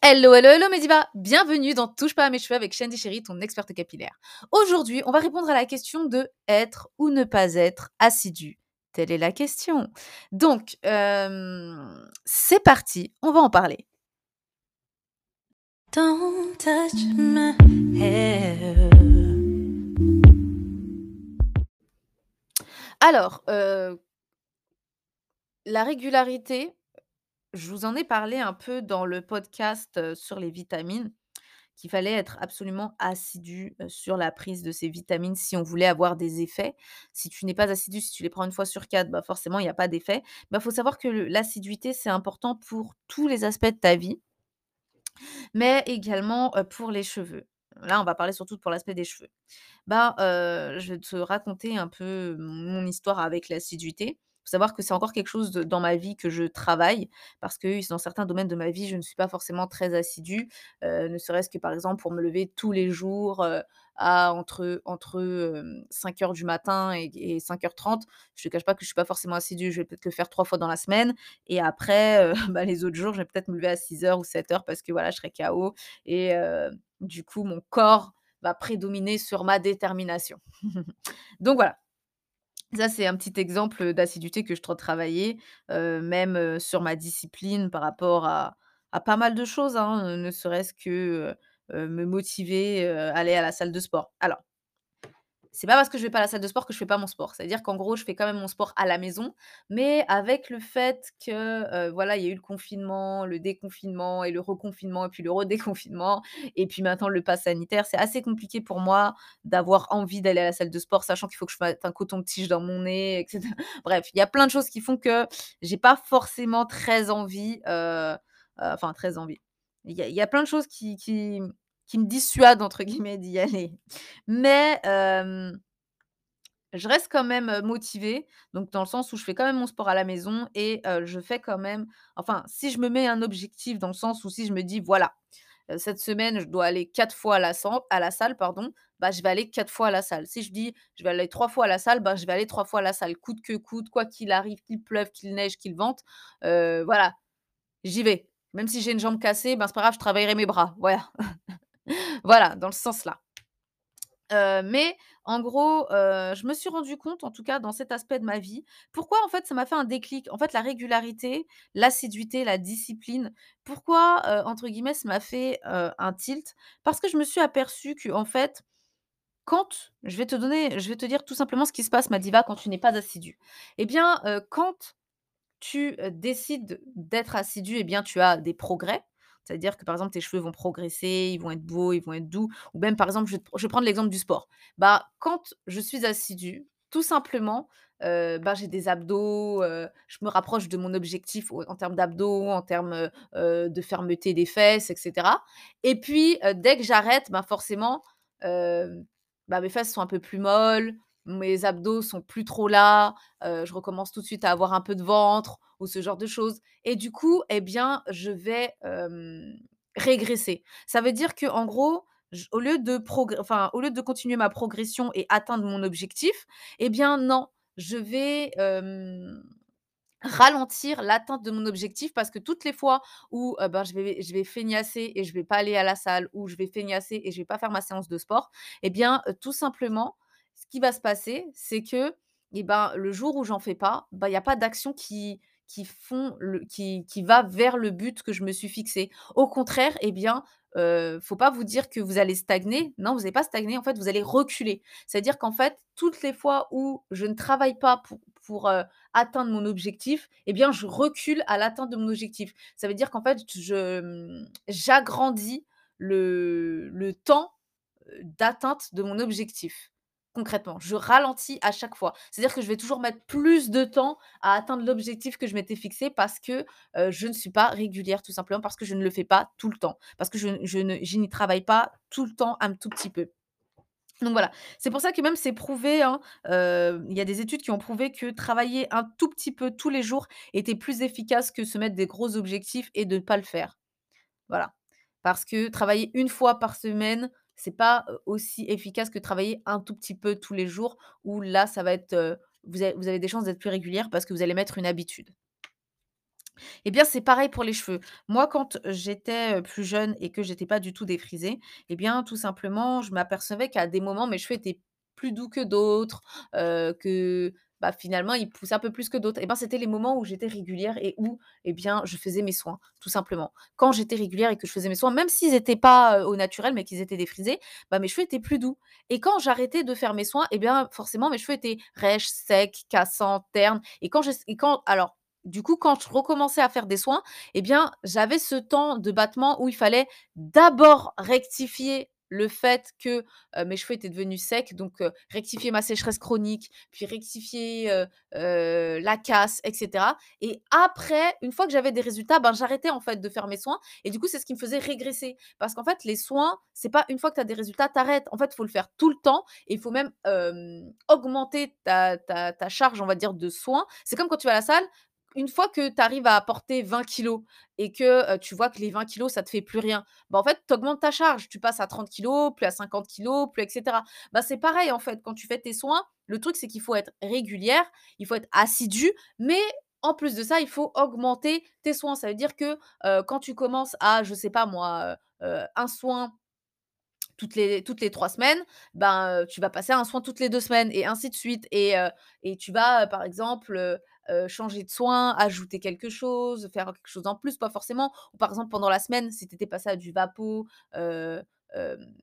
Hello, hello, hello Mediba Bienvenue dans Touche pas à mes cheveux avec Shandy Chéri, ton experte capillaire. Aujourd'hui, on va répondre à la question de être ou ne pas être assidu. Telle est la question. Donc, euh, c'est parti, on va en parler. Don't touch my hair. Alors, euh, la régularité, je vous en ai parlé un peu dans le podcast sur les vitamines, qu'il fallait être absolument assidu sur la prise de ces vitamines si on voulait avoir des effets. Si tu n'es pas assidu, si tu les prends une fois sur quatre, bah forcément, il n'y a pas d'effet. Il bah, faut savoir que l'assiduité, c'est important pour tous les aspects de ta vie, mais également pour les cheveux. Là, on va parler surtout pour l'aspect des cheveux. Bah, je vais te raconter un peu mon histoire avec l'assiduité faut savoir que c'est encore quelque chose dans ma vie que je travaille parce que dans certains domaines de ma vie, je ne suis pas forcément très assidue, ne serait-ce que par exemple pour me lever tous les jours à entre, entre 5h du matin et, 5h30. Je ne te cache pas que je ne suis pas forcément assidue, je vais peut-être le faire trois fois dans la semaine et après, bah, les autres jours, je vais peut-être me lever à 6h ou 7h parce que voilà, je serai KO et du coup, mon corps va prédominer sur ma détermination. Donc voilà, ça, c'est un petit exemple d'assiduité que je dois travailler, même sur ma discipline par rapport à, pas mal de choses, hein, ne serait-ce que me motiver, à aller à la salle de sport. Alors, c'est pas parce que je vais pas à la salle de sport que je fais pas mon sport. C'est-à-dire qu'en gros, je fais quand même mon sport à la maison, mais avec le fait que, voilà, il y a eu le confinement, le déconfinement et le reconfinement et puis le redéconfinement et puis maintenant le pass sanitaire, c'est assez compliqué pour moi d'avoir envie d'aller à la salle de sport, sachant qu'il faut que je mette un coton-tige dans mon nez etc. Bref, il y a plein de choses qui font que j'ai pas forcément très envie, enfin très envie. Il y a plein de choses qui me dissuade entre guillemets d'y aller. Mais je reste quand même motivée, donc dans le sens où je fais quand même mon sport à la maison et je fais quand même enfin, si je me mets un objectif dans le sens où si je me dis: «Voilà, cette semaine, je dois aller quatre fois à la à la salle, pardon», bah, je vais aller quatre fois à la salle. Si je dis: «Je vais aller trois fois à la salle», bah, je vais aller trois fois à la salle, coûte que coûte, quoi qu'il arrive, qu'il pleuve, qu'il neige, qu'il vente, voilà, j'y vais. Même si j'ai une jambe cassée, ben, c'est pas grave, je travaillerai mes bras, voilà. Voilà, dans le sens-là. mais en gros, je me suis rendu compte, en tout cas dans cet aspect de ma vie, pourquoi en fait ça m'a fait un déclic. En fait, la régularité, l'assiduité, la discipline, pourquoi, entre guillemets, ça m'a fait, un tilt? Parce que je me suis aperçue en fait, quand je vais te donner je vais te dire tout simplement ce qui se passe, ma diva, quand tu n'es pas assidu. Eh bien, quand tu, décides d'être assidu, eh bien, tu as des progrès. C'est-à-dire que, par exemple, tes cheveux vont progresser, ils vont être beaux, ils vont être doux. Ou même, par exemple, je vais, prendre l'exemple du sport. Bah, quand je suis assidue, tout simplement, bah, j'ai des abdos, je me rapproche de mon objectif en termes d'abdos, en termes de fermeté des fesses, etc. Et puis, dès que j'arrête, bah, forcément, bah, mes fesses sont un peu plus molles, mes abdos sont plus trop là, je recommence tout de suite à avoir un peu de ventre ou ce genre de choses. Et du coup, eh bien, je vais régresser. Ça veut dire que en gros, au lieu de enfin, au lieu de continuer ma progression et atteindre mon objectif, eh bien non, je vais ralentir l'atteinte de mon objectif parce que toutes les fois où ben, je, vais, je vais feignasser et je vais pas aller à la salle ou je vais feignasser et je vais pas faire ma séance de sport, eh bien tout simplement ce qui va se passer, c'est que eh ben, le jour où j'en fais pas, bah, il y a pas d'action qui qui va vers le but que je me suis fixé. Au contraire, eh bien, ne faut pas vous dire que vous allez stagner. Non, vous n'allez pas stagner, en fait, vous allez reculer. C'est-à-dire qu'en fait, toutes les fois où je ne travaille pas pour pour, atteindre mon objectif, eh bien, je recule à l'atteinte de mon objectif. Ça veut dire qu'en fait, j'agrandis le le temps, d'atteinte de mon objectif concrètement. Je ralentis à chaque fois. C'est-à-dire que je vais toujours mettre plus de temps à atteindre l'objectif que je m'étais fixé parce que je ne suis pas régulière, tout simplement parce que je ne le fais pas tout le temps, parce que je, n'y travaille pas tout le temps un tout petit peu. Donc voilà, c'est pour ça que même c'est prouvé, hein, il y a des études qui ont prouvé que travailler un tout petit peu tous les jours était plus efficace que se mettre des gros objectifs et de ne pas le faire. Voilà. Parce que travailler une fois par semaine, c'est pas aussi efficace que travailler un tout petit peu tous les jours où là, ça va être, vous avez, des chances d'être plus régulière parce que vous allez mettre une habitude. Eh bien, c'est pareil pour les cheveux. Moi, quand j'étais, plus jeune et que j'étais pas du tout défrisée, eh bien, tout simplement, je m'apercevais qu'à des moments, mes cheveux étaient plus doux que d'autres, que, bah, finalement, ils poussaient un peu plus que d'autres. Eh ben, c'était les moments où j'étais régulière et où, eh bien, je faisais mes soins, tout simplement. Quand j'étais régulière et que je faisais mes soins, même s'ils étaient pas, au naturel, mais qu'ils étaient défrisés, bah, mes cheveux étaient plus doux et quand j'arrêtais de faire mes soins, eh bien, forcément, mes cheveux étaient rêches, secs, cassants, ternes et quand je et alors du coup, quand je recommençais à faire des soins, eh bien, j'avais ce temps de battement où il fallait d'abord rectifier le fait que, mes cheveux étaient devenus secs, donc rectifier ma sécheresse chronique, puis rectifier, la casse et cetera et après, une fois que j'avais des résultats, ben, j'arrêtais en fait de faire mes soins et du coup, c'est ce qui me faisait régresser. Parce qu'en fait, les soins, c'est pas une fois que tu as des résultats, tu arrêtes. En fait, il faut le faire tout le temps et il faut même, augmenter ta ta ta charge, on va dire, de soins. C'est comme quand tu vas à la salle, une fois que tu arrives à porter 20 kilos et que, tu vois que les 20 kilos ça te fait plus rien, bah, en fait, tu augmentes ta charge. Tu passes à 30 kilos, puis à 50 kilos, puis et cetera. Bah, c'est pareil, en fait, quand tu fais tes soins, le truc, c'est qu'il faut être régulière, il faut être assidu, mais en plus de ça, il faut augmenter tes soins. Ça veut dire que, quand tu commences à, je sais pas moi, un soin toutes les toutes les 3 semaines, ben, tu vas passer à un soin toutes les 2 semaines et ainsi de suite et et tu vas, par exemple, changer de soin, ajouter quelque chose, faire quelque chose en plus, pas forcément ou par exemple pendant la semaine, si tu étais passé à du Vapo, heu, hem,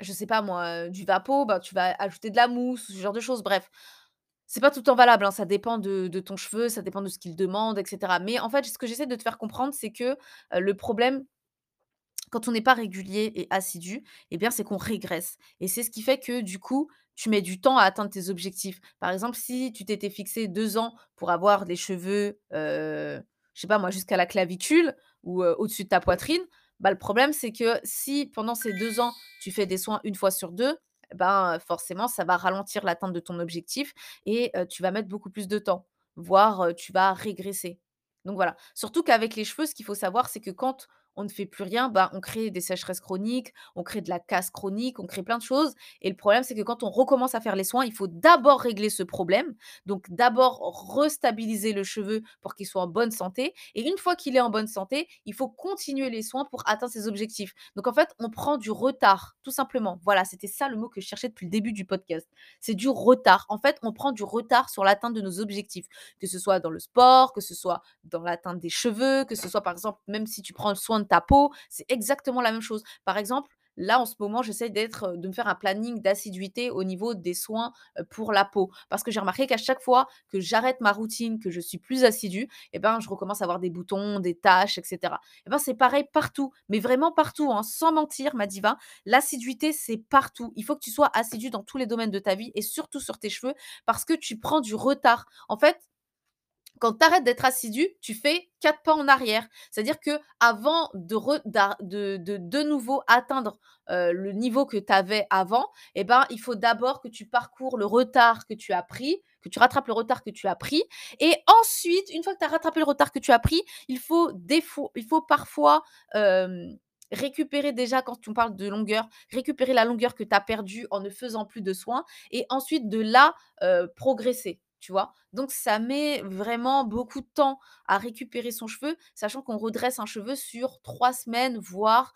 je sais pas moi, du Vapo, bah, tu vas ajouter de la mousse, ce genre de choses. Bref, c'est pas tout le temps valable, hein, ça dépend de ton cheveu, ça dépend de ce qu'il demande et cetera. Mais en fait, ce que j'essaie de te faire comprendre, c'est que, le problème quand on n'est pas régulier et assidu, eh bien, c'est qu'on régresse et c'est ce qui fait que, du coup, tu mets du temps à atteindre tes objectifs. Par exemple, si tu t'étais fixé 2 ans pour avoir les cheveux, heu, je sais pas moi, jusqu'à la clavicule ou, au-dessus de ta poitrine, bah, le problème, c'est que si pendant ces 2 ans, tu fais des soins une fois sur 2, eh ben, forcément, ça va ralentir l'atteinte de ton objectif et tu vas mettre beaucoup plus de temps, voire, tu vas régresser. Donc voilà. Surtout qu'avec les cheveux, ce qu'il faut savoir, c'est que quand on ne fait plus rien, bah, on crée des sécheresses chroniques, on crée de la casse chronique, on crée plein de choses. Et le problème, c'est que quand on recommence à faire les soins, il faut d'abord régler ce problème. Donc d'abord restabiliser le cheveu pour qu'il soit en bonne santé. Et une fois qu'il est en bonne santé, il faut continuer les soins pour atteindre ses objectifs. Donc en fait, on prend du retard, tout simplement. Voilà, c'était ça le mot que je cherchais depuis le début du podcast. C'est du retard. En fait, on prend du retard sur l'atteinte de nos objectifs, que ce soit dans le sport, que ce soit dans l'atteinte des cheveux, que ce soit par exemple, même si tu prends soin ta peau, c'est exactement la même chose. Par exemple, là en ce moment, j'essaie de me faire un planning d'assiduité au niveau des soins pour la peau. Parce que j'ai remarqué qu'à chaque fois que j'arrête ma routine, que je suis plus assidue, eh ben, je recommence à avoir des boutons, des taches, etc. Eh ben, c'est pareil partout, mais vraiment partout, hein, sans mentir, ma diva. L'assiduité, c'est partout. Il faut que tu sois assidu dans tous les domaines de ta vie et surtout sur tes cheveux parce que tu prends du retard. En fait, quand tu arrêtes d'être assidu, tu fais 4 pas en arrière. C'est-à-dire que avant de de nouveau atteindre, heu, le niveau que tu avais avant, eh ben, il faut d'abord que tu parcours le retard que tu as pris, que tu rattrapes le retard que tu as pris et ensuite, une fois que tu as rattrapé le retard que tu as pris, il faut parfois, récupérer déjà quand on parle de longueur, récupérer la longueur que tu as perdue en ne faisant plus de soins et ensuite de là, heu, progresser tu vois? Donc ça met vraiment beaucoup de temps à récupérer son cheveu, sachant qu'on redresse un cheveu sur 3 semaines, voire,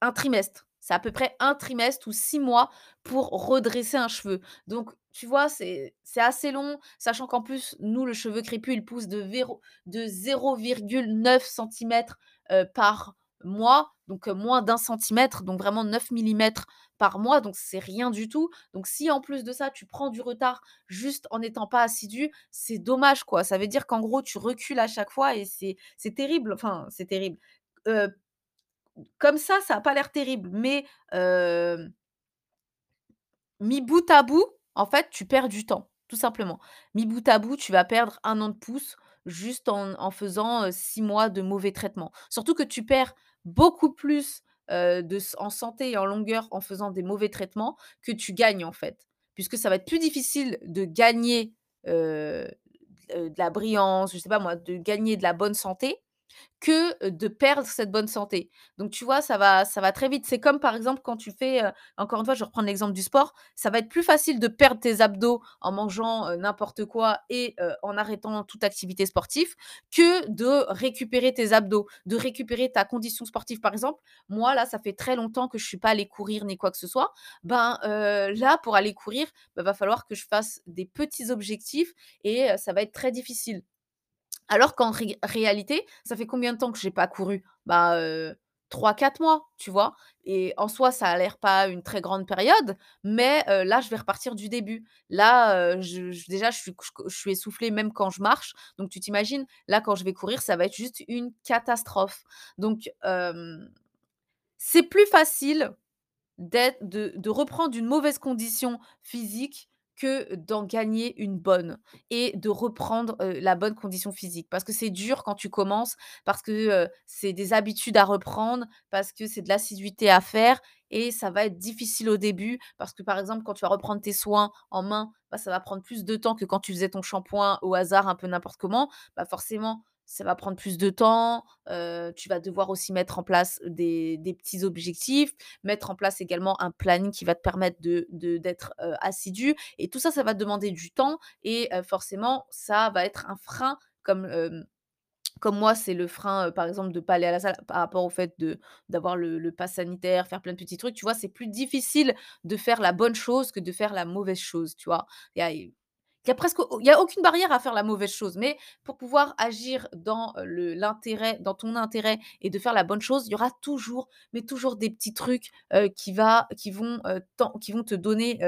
un trimestre. C'est à peu près un trimestre ou 6 mois pour redresser un cheveu. Donc tu vois, c'est assez long, sachant qu'en plus, nous, le cheveu crépus, il pousse de de 0,9 centimètres, heu, par mois, donc moins d'un centimètre, donc vraiment 9 millimètres par mois, donc c'est rien du tout. Donc si en plus de ça, tu prends du retard juste en n'étant pas assidu, c'est dommage quoi. Ça veut dire qu'en gros, tu recules à chaque fois et c'est terrible, enfin c'est terrible. Comme ça, ça a pas l'air terrible, mais mis bout à bout, en fait, tu perds du temps, tout simplement. Mis bout à bout, tu vas perdre un an de pouce juste en faisant, 6 mois de mauvais traitements. Surtout que tu perds beaucoup plus, en santé et en longueur en faisant des mauvais traitements que tu gagnes, en fait. Puisque ça va être plus difficile de gagner, de la brillance, je sais pas moi, de gagner de la bonne santé que de perdre cette bonne santé. Donc tu vois, ça va ça va très vite. C'est comme par exemple quand tu fais, encore une fois, je reprends l'exemple du sport, ça va être plus facile de perdre tes abdos en mangeant, n'importe quoi et en arrêtant toute activité sportive que de récupérer tes abdos, de récupérer ta condition sportive. Par exemple, moi là, ça fait très longtemps que je suis pas allée courir ni quoi que ce soit. Ben, là, pour aller courir, bah, va falloir que je fasse des petits objectifs et ça va être très difficile. Alors qu'en ré réalité, ça fait combien de temps que j'ai pas couru? Bah, heu, 3-4 mois, tu vois? Et en soi, ça a l'air pas une très grande période, mais là, je vais repartir du début. Là, déjà, je suis essoufflée même quand je marche, donc tu t'imagines, là, quand je vais courir, ça va être juste une catastrophe. Donc c'est plus facile de de reprendre une mauvaise condition physique que d'en gagner une bonne et de reprendre, la bonne condition physique. Parce que c'est dur quand tu commences, parce que, c'est des habitudes à reprendre, parce que c'est de l'assiduité à faire et ça va être difficile au début. Parce que, par exemple, quand tu vas reprendre tes soins en main, bah, ça va prendre plus de temps que quand tu faisais ton shampoing au hasard un peu n'importe comment. Bah, forcément, ça va prendre plus de temps, tu vas devoir aussi mettre en place des des petits objectifs, mettre en place également un planning qui va te permettre de de d'être, assidu et tout ça, ça va demander du temps et forcément, ça va être un frein comme, comme moi, c'est le frein, par exemple, de pas aller à la salle par rapport au fait d'avoir le le pass sanitaire, faire plein de petits trucs, tu vois? C'est plus difficile de faire la bonne chose que de faire la mauvaise chose, tu vois? Il y a y a aucune barrière à faire la mauvaise chose, mais pour pouvoir agir dans, l'intérêt dans ton intérêt et de faire la bonne chose, il y aura toujours, mais toujours des petits trucs, qui vont, qui vont te donner,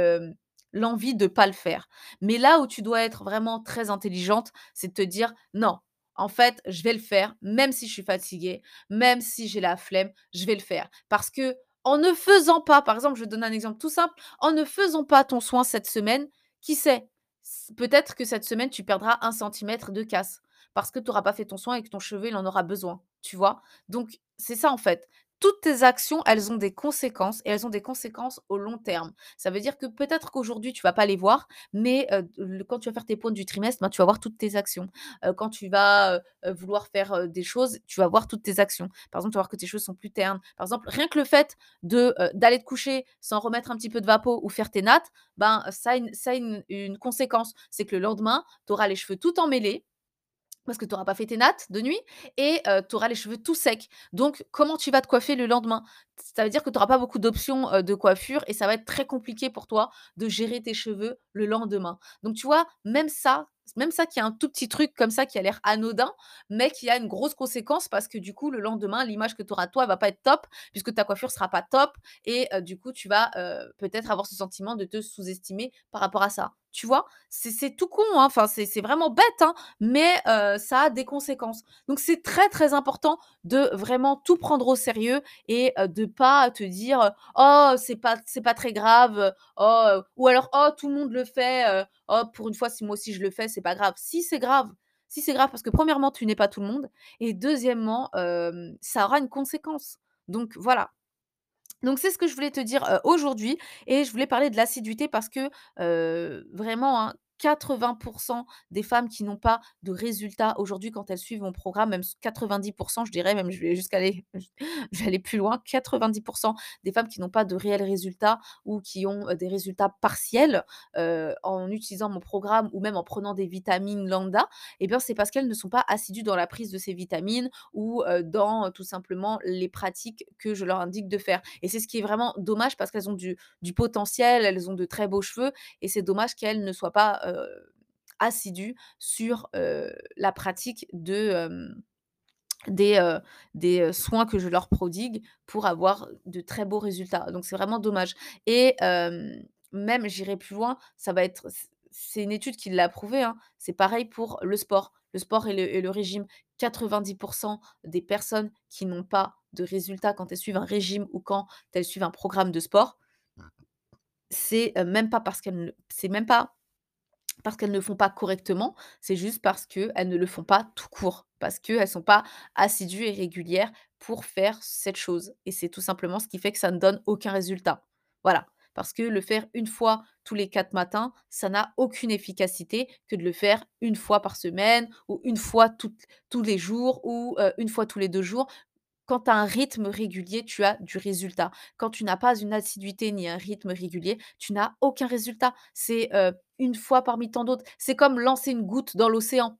l'envie de pas le faire. Mais là où tu dois être vraiment très intelligente, c'est de te dire: «Non, en fait, je vais le faire, même si je suis fatiguée, même si j'ai la flemme, je vais le faire». Parce que en ne faisant pas par exemple, je donne un exemple tout simple, en ne faisant pas ton soin cette semaine, qui sait? Peut-être que cette semaine, tu perdras un centimètre de casse parce que tu auras pas fait ton soin et que ton cheveu, il en aura besoin, tu vois? Donc c'est ça, en fait. Toutes tes actions, elles ont des conséquences et elles ont des conséquences au long terme. Ça veut dire que peut-être qu'aujourd'hui, tu vas pas les voir, mais quand tu vas faire tes points du trimestre, ben, tu vas voir toutes tes actions. Quand tu vas, vouloir faire, des choses, tu vas voir toutes tes actions. Par exemple, tu vas voir que tes cheveux sont plus ternes. Par exemple, rien que le fait de, d'aller te coucher sans remettre un petit peu de vapeau ou faire tes nattes, ben, ça a une ça a une une conséquence. C'est que le lendemain, tu auras les cheveux tout emmêlés parce que tu auras pas fait tes nattes de nuit et tu auras les cheveux tout secs. Donc comment tu vas te coiffer le lendemain? Ça veut dire que tu auras pas beaucoup d'options, de coiffure et ça va être très compliqué pour toi de gérer tes cheveux le lendemain. Donc tu vois, même ça même ça qui est un tout petit truc comme ça qui a l'air anodin, mais qui a une grosse conséquence parce que du coup le lendemain, l'image que tu auras de toi, elle va pas être top puisque ta coiffure sera pas top et du coup tu vas, peut-être avoir ce sentiment de te sous-estimer par rapport à ça. Tu vois? C'est tout con, hein, enfin c'est vraiment bête, hein, mais ça a des conséquences. Donc c'est très, très important de vraiment tout prendre au sérieux et heu, de pas te dire, «Oh c'est pas pas très grave, oh» ou alors: «Oh tout le monde le fait, oh pour une fois si moi aussi je le fais, c'est pas grave». Si c'est grave, si c'est grave parce que premièrement tu n'es pas tout le monde et deuxièmement, ça aura une conséquence. Donc voilà. Donc c'est ce que je voulais te dire, aujourd'hui et je voulais parler de l'assiduité parce que, vraiment, hein, 80% des femmes qui n'ont pas de résultats aujourd'hui quand elles suivent mon programme, même s 90% je dirais même, je vais jusqu'à aller je plus loin, 90% des femmes qui n'ont pas de réels résultats ou qui ont, des résultats partiels, en utilisant mon programme ou même en prenant des vitamines lambda et bien, c'est parce qu'elles ne sont pas assidues dans la prise de ces vitamines ou, dans, tout simplement les pratiques que je leur indique de faire. Et c'est ce qui est vraiment dommage parce qu'elles ont du du potentiel, elles ont de très beaux cheveux et c'est dommage qu'elles ne soient pas, assidues sur, heu, la pratique de, des, soins que je leur prodigue pour avoir de très beaux résultats. Donc c'est vraiment dommage et même j'irai plus loin, ça va être c'est une étude qui l'a prouvé, hein, c'est pareil pour le sport. Le sport et le et le régime. 90% des personnes qui n'ont pas de résultats quand elles suivent un régime ou quand elles suivent un programme de sport, c'est, heu, même pas parce qu'elles ne c'est même pas parce qu'elles ne font pas correctement, c'est juste parce qu'elles ne le font pas tout court, parce qu'elles sont pas assidues et régulières pour faire cette chose et c'est tout simplement ce qui fait que ça ne donne aucun résultat. Voilà. Parce que le faire une fois tous les 4 matins, ça n'a aucune efficacité que de le faire une fois par semaine ou une fois tous les jours ou une fois tous les 2 jours. Quand tu as un rythme régulier, tu as du résultat. Quand tu n'as pas une assiduité ni un rythme régulier, tu n'as aucun résultat. C'est, une fois parmi tant d'autres. C'est comme lancer une goutte dans l'océan.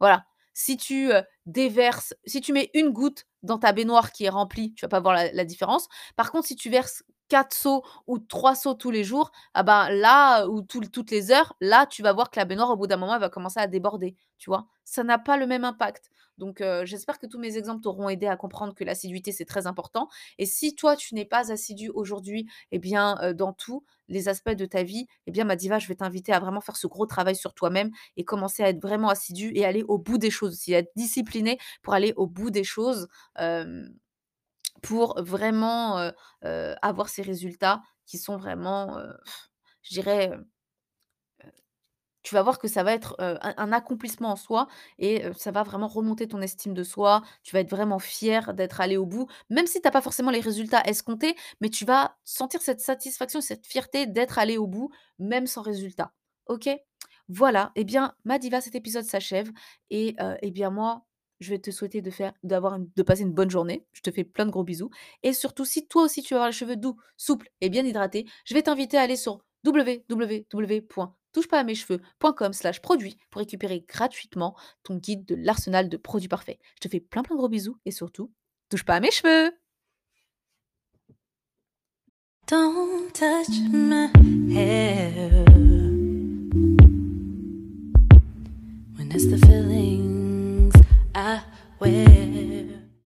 Voilà. Si tu, déverses si tu mets une goutte dans ta baignoire qui est remplie, tu vas pas voir la différence. Par contre, si tu verses 4 seaux ou 3 seaux tous les jours, ah ben, là, ou toutes les heures, là, tu vas voir que la baignoire, au bout d'un moment, va commencer à déborder, tu vois? Ça n'a pas le même impact. Donc, j'espère que tous mes exemples t'auront aidé à comprendre que l'assiduité, c'est très important. Et si toi, tu n'es pas assidu aujourd'hui, eh bien, dans tous les aspects de ta vie, eh bien, ma diva, je vais t'inviter à vraiment faire ce gros travail sur toi-même et commencer à être vraiment assidu et aller au bout des choses aussi, être discipliné pour aller au bout des choses, pour vraiment, avoir ces résultats qui sont vraiment, je dirais, tu vas voir que ça va être, un accomplissement en soi et ça va vraiment remonter ton estime de soi. Tu vas être vraiment fier d'être allé au bout, même si tu as pas forcément les résultats escomptés, mais tu vas sentir cette satisfaction, cette fierté d'être allé au bout, même sans résultat. OK? Voilà, et bien, ma diva, cet épisode s'achève et et bien moi, je vais te souhaiter de faire de passer une bonne journée. Je te fais plein de gros bisous et surtout, si toi aussi tu veux avoir les cheveux doux, souples et bien hydratés, je vais t'inviter à aller sur touche pas à mes cheveux.com slash produit pour récupérer gratuitement ton guide de l'arsenal de produits parfaits. Je te fais plein plein de gros bisous et surtout, touche pas à mes cheveux